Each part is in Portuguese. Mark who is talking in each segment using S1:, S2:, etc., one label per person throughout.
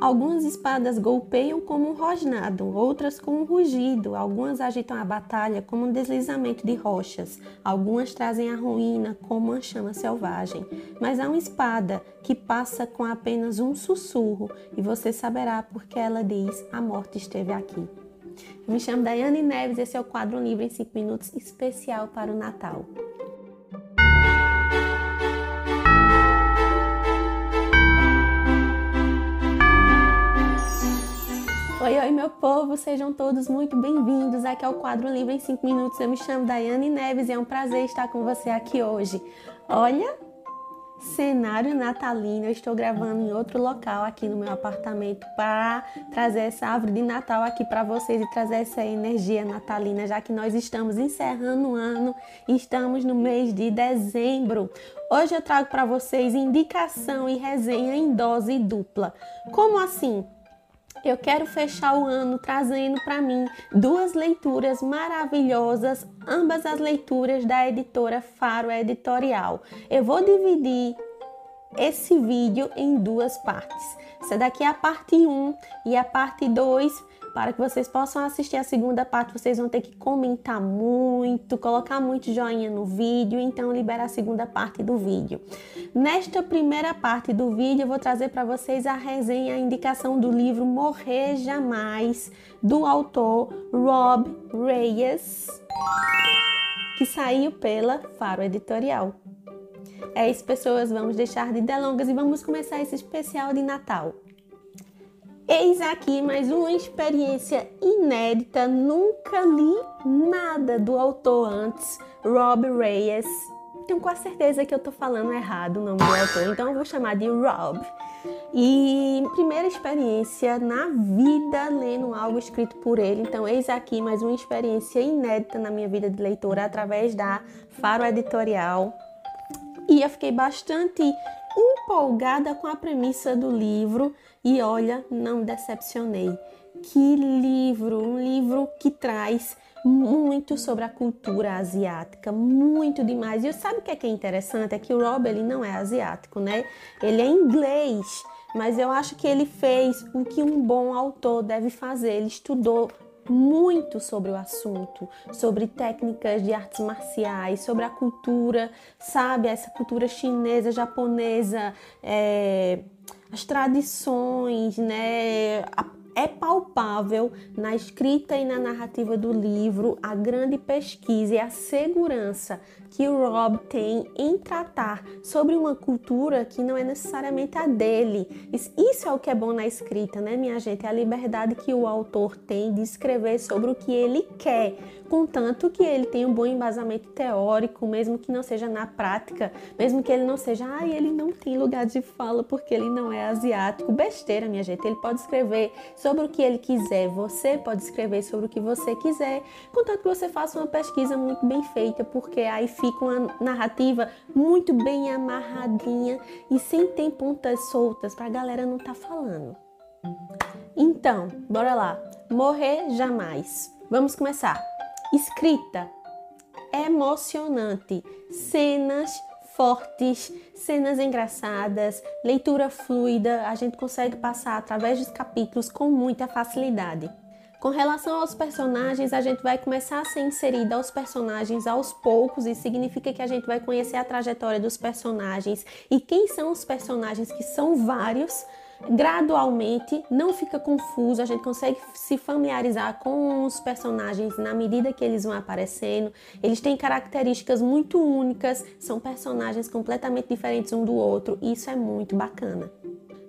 S1: Algumas espadas golpeiam como um rosnado, outras com um rugido, algumas agitam a batalha como um deslizamento de rochas, algumas trazem a ruína como uma chama selvagem. Mas há uma espada que passa com apenas um sussurro e você saberá porque ela diz: A morte esteve aqui. Eu me chamo Daiane Neves, esse é o quadro Livre em 5 Minutos especial para o Natal. Povo, sejam todos muito bem-vindos. Aqui é o quadro Livre em 5 Minutos. Eu me chamo Daiane Neves e é um prazer estar com você aqui hoje. Olha, cenário natalino. Eu estou gravando em outro local aqui no meu apartamento para trazer essa árvore de Natal aqui para vocês e trazer essa energia natalina, já que nós estamos encerrando o ano estamos no mês de dezembro. Hoje eu trago para vocês indicação e resenha em dose dupla. Como assim? Eu quero fechar o ano trazendo para mim duas leituras maravilhosas, ambas as leituras da editora Faro Editorial. Eu vou dividir esse vídeo em duas partes. Essa daqui é a parte 1 e a parte 2 para que vocês possam assistir a segunda parte, vocês vão ter que comentar muito, colocar muito joinha no vídeo, então liberar a segunda parte do vídeo. Nesta primeira parte do vídeo, eu vou trazer para vocês a resenha, a indicação do livro Morrer Jamais, do autor Rob Reyes, que saiu pela Faro Editorial. É isso, pessoas, vamos deixar de delongas e vamos começar esse especial de Natal. Eis aqui mais uma experiência inédita, nunca li nada do autor antes, Rob Reyes. Tenho quase certeza que eu tô falando errado o nome do autor, então eu vou chamar de Rob. E primeira experiência na vida lendo algo escrito por ele, então eis aqui mais uma experiência inédita na minha vida de leitora através da Faro Editorial. E eu fiquei bastante empolgada com a premissa do livro e olha, não decepcionei. Que livro, um livro que traz muito sobre a cultura asiática, muito demais. E sabe o que é, que é interessante? É que o Rob ele não é asiático, né? Ele é inglês, mas eu acho que ele fez o que um bom autor deve fazer. Ele estudou muito sobre o assunto, sobre técnicas de artes marciais, sobre a cultura, sabe, essa cultura chinesa, japonesa, é, as tradições, né, a é palpável na escrita e na narrativa do livro a grande pesquisa e a segurança que o Rob tem em tratar sobre uma cultura que não é necessariamente a dele. Isso é o que é bom na escrita, né, minha gente? É a liberdade que o autor tem de escrever sobre o que ele quer, contanto que ele tenha um bom embasamento teórico, mesmo que não seja na prática, mesmo que ele não seja, ah, ele não tem lugar de fala porque ele não é asiático. Besteira, minha gente. Ele pode escrever sobre sobre o que ele quiser. Você pode escrever sobre o que você quiser, contanto que você faça uma pesquisa muito bem feita, porque aí fica uma narrativa muito bem amarradinha e sem ter pontas soltas para a galera não tá falando. Então, bora lá. Morrer jamais. Vamos começar. Escrita emocionante, cenas fortes, cenas engraçadas, leitura fluida, a gente consegue passar através dos capítulos com muita facilidade. Com relação aos personagens, a gente vai começar a ser inserida aos personagens aos poucos, e significa que a gente vai conhecer a trajetória dos personagens e quem são os personagens, que são vários, gradualmente, não fica confuso, a gente consegue se familiarizar com os personagens na medida que eles vão aparecendo. Eles têm características muito únicas, são personagens completamente diferentes um do outro, e isso é muito bacana.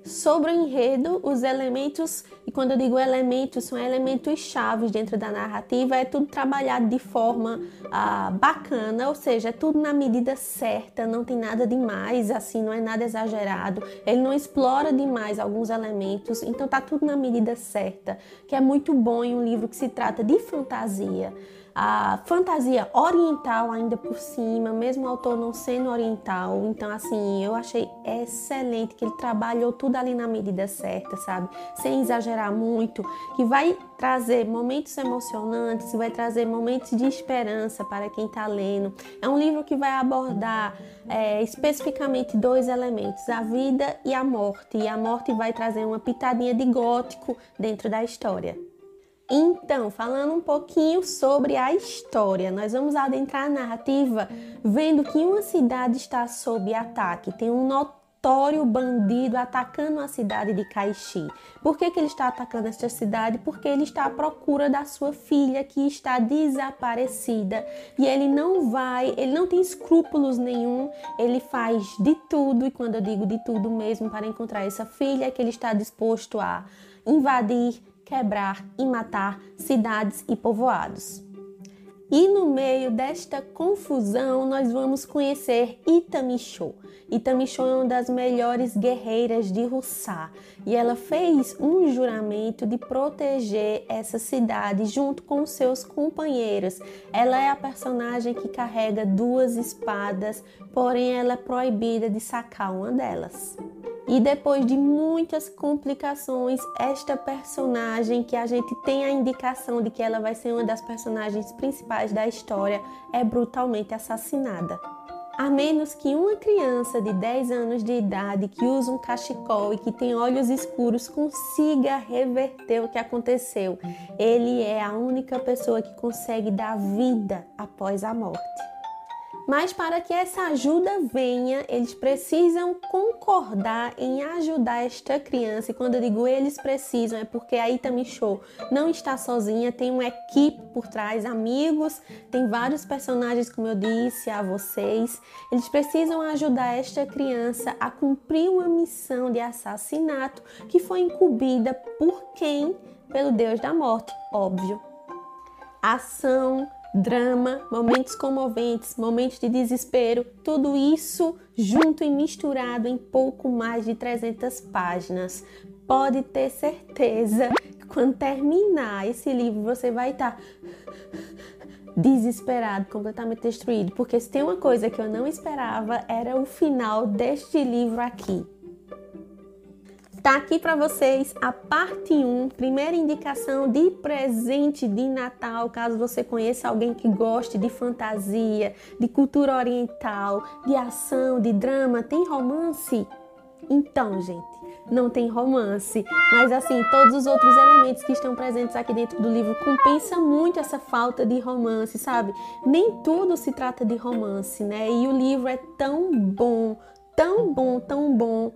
S1: Sobre o enredo, os elementos, e quando eu digo elementos, são elementos chaves dentro da narrativa, é tudo trabalhado de forma ah, bacana, ou seja, é tudo na medida certa, não tem nada demais, assim, não é nada exagerado, ele não explora demais alguns elementos, então tá tudo na medida certa, que é muito bom em um livro que se trata de fantasia. A fantasia oriental ainda por cima, mesmo o autor não sendo oriental. Então, assim, eu achei excelente que ele trabalhou tudo ali na medida certa, sabe? Sem exagerar muito, que vai trazer momentos emocionantes, vai trazer momentos de esperança para quem está lendo. É um livro que vai abordar é, especificamente dois elementos, a vida e a morte. E a morte vai trazer uma pitadinha de gótico dentro da história. Então, falando um pouquinho sobre a história, nós vamos adentrar a narrativa vendo que uma cidade está sob ataque. Tem um notório bandido atacando a cidade de Caixi. Por que, que ele está atacando esta cidade? Porque ele está à procura da sua filha que está desaparecida e ele não vai, ele não tem escrúpulos nenhum, ele faz de tudo, e quando eu digo de tudo mesmo, para encontrar essa filha, é que ele está disposto a invadir quebrar e matar cidades e povoados. E no meio desta confusão, nós vamos conhecer Itamisho. Itamisho é uma das melhores guerreiras de Russá e ela fez um juramento de proteger essa cidade junto com seus companheiros. Ela é a personagem que carrega duas espadas, porém ela é proibida de sacar uma delas. E depois de muitas complicações, esta personagem que a gente tem a indicação de que ela vai ser uma das personagens principais da história é brutalmente assassinada. A menos que uma criança de 10 anos de idade que usa um cachecol e que tem olhos escuros consiga reverter o que aconteceu. Ele é a única pessoa que consegue dar vida após a morte. Mas para que essa ajuda venha, eles precisam concordar em ajudar esta criança. E quando eu digo eles precisam, é porque a Itami Show não está sozinha, tem uma equipe por trás, amigos, tem vários personagens, como eu disse a vocês. Eles precisam ajudar esta criança a cumprir uma missão de assassinato que foi incumbida por quem? Pelo Deus da morte, óbvio. Ação, drama, momentos comoventes, momentos de desespero, tudo isso junto e misturado em pouco mais de 300 páginas. Pode ter certeza que quando terminar esse livro você vai estar desesperado, completamente destruído, porque se tem uma coisa que eu não esperava era o final deste livro aqui. Tá aqui para vocês a parte 1, primeira indicação de presente de Natal, caso você conheça alguém que goste de fantasia, de cultura oriental, de ação, de drama, tem romance? Então, gente, não tem romance, mas assim, todos os outros elementos que estão presentes aqui dentro do livro compensa muito essa falta de romance, sabe? Nem tudo se trata de romance, né? E o livro é tão bom, tão bom, tão bom,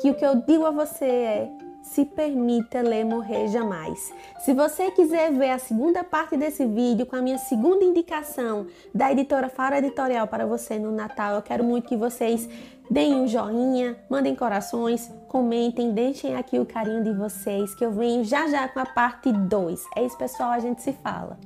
S1: que o que eu digo a você é: se permita ler Morrer Jamais. Se você quiser ver a segunda parte desse vídeo com a minha segunda indicação da editora Faro Editorial para você no Natal, eu quero muito que vocês deem um joinha, mandem corações, comentem, deixem aqui o carinho de vocês, que eu venho já já com a parte 2. É isso, pessoal, a gente se fala.